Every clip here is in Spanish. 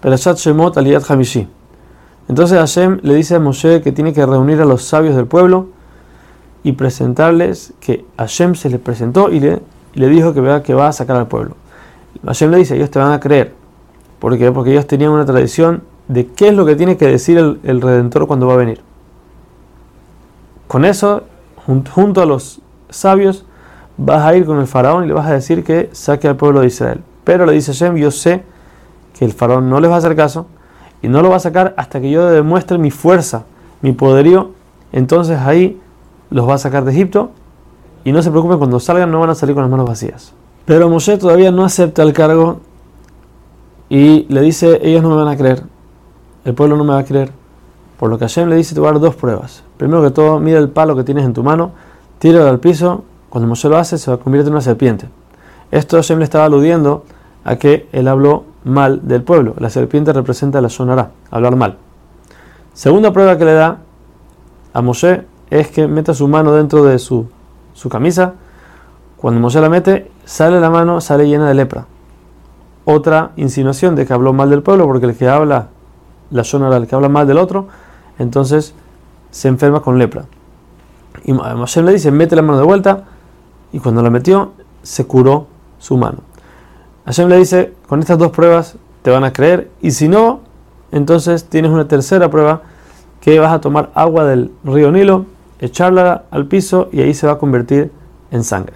Perashat Shemot Aliyat Hamishi. Entonces Hashem le dice a Moshe que tiene que reunir a los sabios del pueblo y presentarles que Hashem se les presentó y le, dijo que, vea que va a sacar al pueblo. Hashem le dice, ellos te van a creer. ¿Por Porque ellos tenían una tradición de qué es lo que tiene que decir el, Redentor cuando va a venir. Con eso, junto a los sabios, vas a ir con el faraón y le vas a decir que saque al pueblo de Israel. Pero le dice Hashem, yo sé que el faraón no les va a hacer caso y no lo va a sacar hasta que yo demuestre mi fuerza, mi poderío. Entonces ahí los va a sacar de Egipto y no se preocupen, cuando salgan no van a salir con las manos vacías. Pero Moshe todavía no acepta el cargo y le dice, ellos no me van a creer, el pueblo no me va a creer. Por lo que Hashem le dice, te voy a dar dos pruebas. Primero que todo, mira el palo que tienes en tu mano, tíralo al piso, cuando Moshe lo hace se convertir en una serpiente. Esto Hashem le estaba aludiendo a que él habló mal del pueblo. La serpiente representa la sonará, hablar mal. Segunda prueba que le da a Moshe es que meta su mano dentro de su, su camisa. Cuando Moshe la mete, sale la mano, sale llena de lepra. Otra insinuación de que habló mal del pueblo, porque el que habla la sonará, el que habla mal del otro, entonces se enferma con lepra. Y Moshe le dice, mete la mano de vuelta, y cuando la metió, se curó su mano. Hashem le dice, con estas dos pruebas te van a creer, y si no, entonces tienes una tercera prueba, que vas a tomar agua del río Nilo, echarla al piso y ahí se va a convertir en sangre.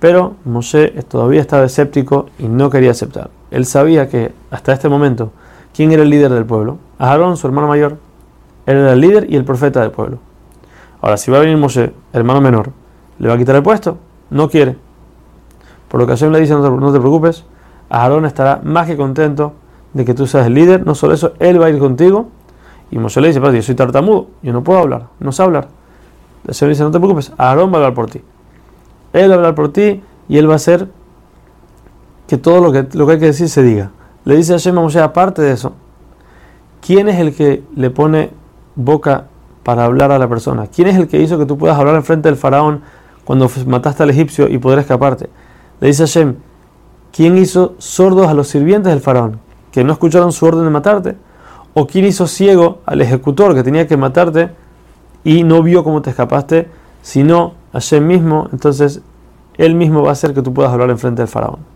Pero Moshe todavía estaba escéptico y no quería aceptar. Él sabía que hasta este momento, ¿quién era el líder del pueblo? Aarón, su hermano mayor. Era el líder y el profeta del pueblo. Ahora, si va a venir Moshe, hermano menor, ¿le va a quitar el puesto? No quiere. Por lo que Hashem le dice, no te, preocupes, Aarón estará más que contento de que tú seas el líder. No solo eso, él va a ir contigo. Y Moshe le dice, pero yo soy tartamudo, yo no puedo hablar, no sé hablar. Hashem le dice, no te preocupes, Aarón va a hablar por ti. Él va a hablar por ti y él va a hacer que todo lo que, lo que hay que decir se diga. Le dice Hashem a Moshe, aparte de eso, ¿quién es el que le pone boca para hablar a la persona? ¿Quién es el que hizo que tú puedas hablar en frente del faraón cuando mataste al egipcio y poder escaparte? Le dice Hashem, ¿quién hizo sordos a los sirvientes del faraón, que no escucharon su orden de matarte? ¿O quién hizo ciego al ejecutor que tenía que matarte y no vio cómo te escapaste, sino Hashem mismo? Entonces, él mismo va a hacer que tú puedas hablar en frente del faraón.